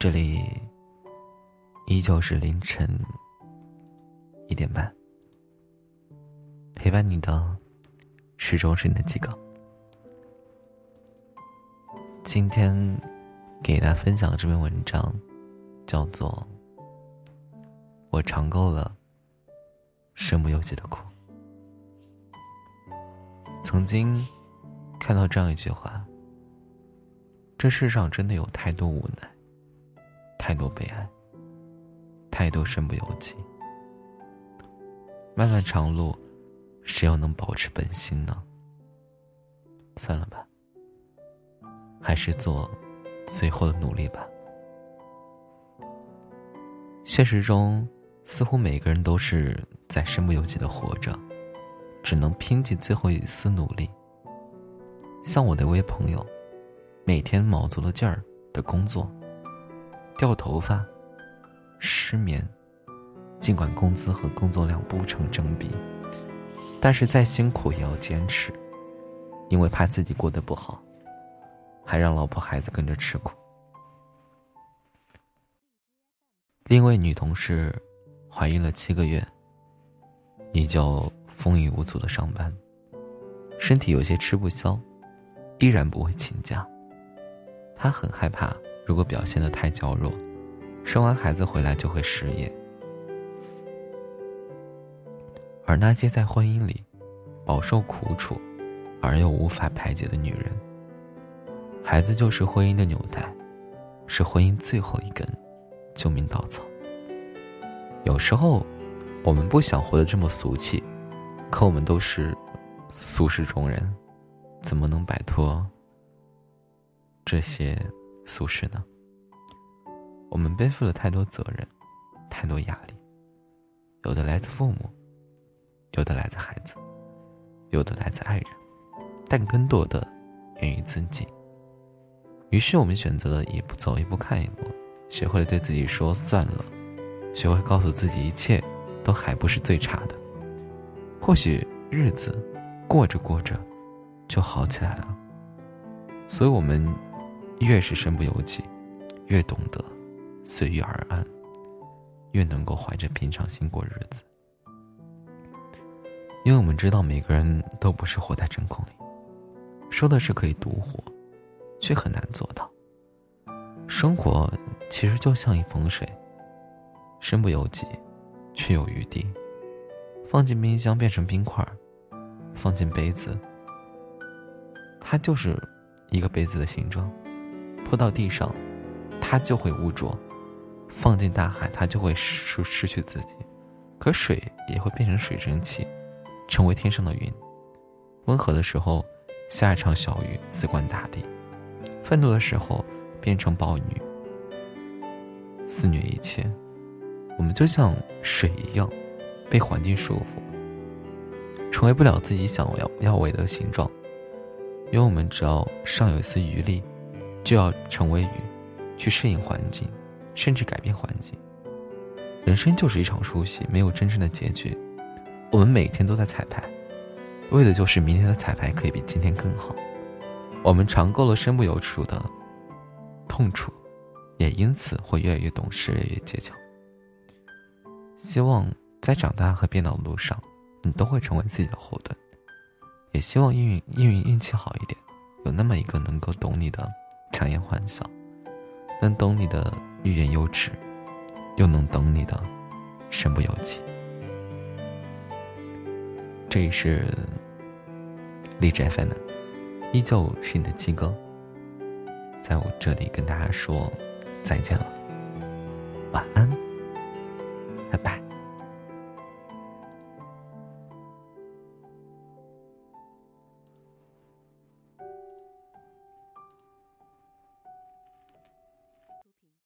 这里依旧是凌晨一点半，陪伴你的始终是你的几个。今天给大家分享的这篇文章叫做《我尝够了身不由己的苦》。曾经看到这样一句话：这世上真的有太多无奈。太多悲哀，太多身不由己。漫漫长路，谁又能保持本心呢？算了吧，还是做最后的努力吧。现实中，似乎每个人都是在身不由己的活着，只能拼尽最后一丝努力。像我的一位朋友，每天卯足了劲儿的工作。掉头发，失眠，尽管工资和工作量不成正比，但是再辛苦也要坚持，因为怕自己过得不好，还让老婆孩子跟着吃苦。另一位女同事怀孕了七个月，依旧风雨无阻的上班，身体有些吃不消，依然不会请假。她很害怕。如果表现的太娇弱，生完孩子回来就会失业。而那些在婚姻里饱受苦楚而又无法排解的女人，孩子就是婚姻的纽带，是婚姻最后一根救命稻草。有时候，我们不想活得这么俗气，可我们都是俗世中人，怎么能摆脱这些？俗世呢？我们背负了太多责任，太多压力，有的来自父母，有的来自孩子，有的来自爱人，但更多的源于自己。于是我们选择了一步走一步看一步，学会了对自己说算了，学会告诉自己一切都还不是最差的。或许日子过着过着就好起来了。所以我们。越是身不由己，越懂得随遇而安，越能够怀着平常心过日子。因为我们知道，每个人都不是活在真空里，说的是可以独活，却很难做到。生活其实就像一盆水，身不由己，却有余地。放进冰箱变成冰块，放进杯子，它就是一个杯子的形状。泼到地上，它就会污浊；放进大海，它就会失失去自己。可水也会变成水蒸气，成为天上的云。温和的时候，下一场小雨，滋灌大地；愤怒的时候，变成暴雨，肆虐一切。我们就像水一样，被环境束缚，成为不了自己想要要为的形状。因为我们只要尚有一丝余力。就要成为鱼，去适应环境，甚至改变环境。人生就是一场书戏，没有真正的结局。我们每天都在彩排，为的就是明天的彩排可以比今天更好。我们尝够了身不由己的痛楚，也因此会越来越懂事，越来越坚强。希望在长大和变老的路上，你都会成为自己的后盾。也希望运运运运气好一点，有那么一个能够懂你的。强颜欢笑，能懂你的欲言又止，又能懂你的身不由己。这里是荔枝 FM，依旧是你的七哥，在我这里跟大家说再见了，晚安。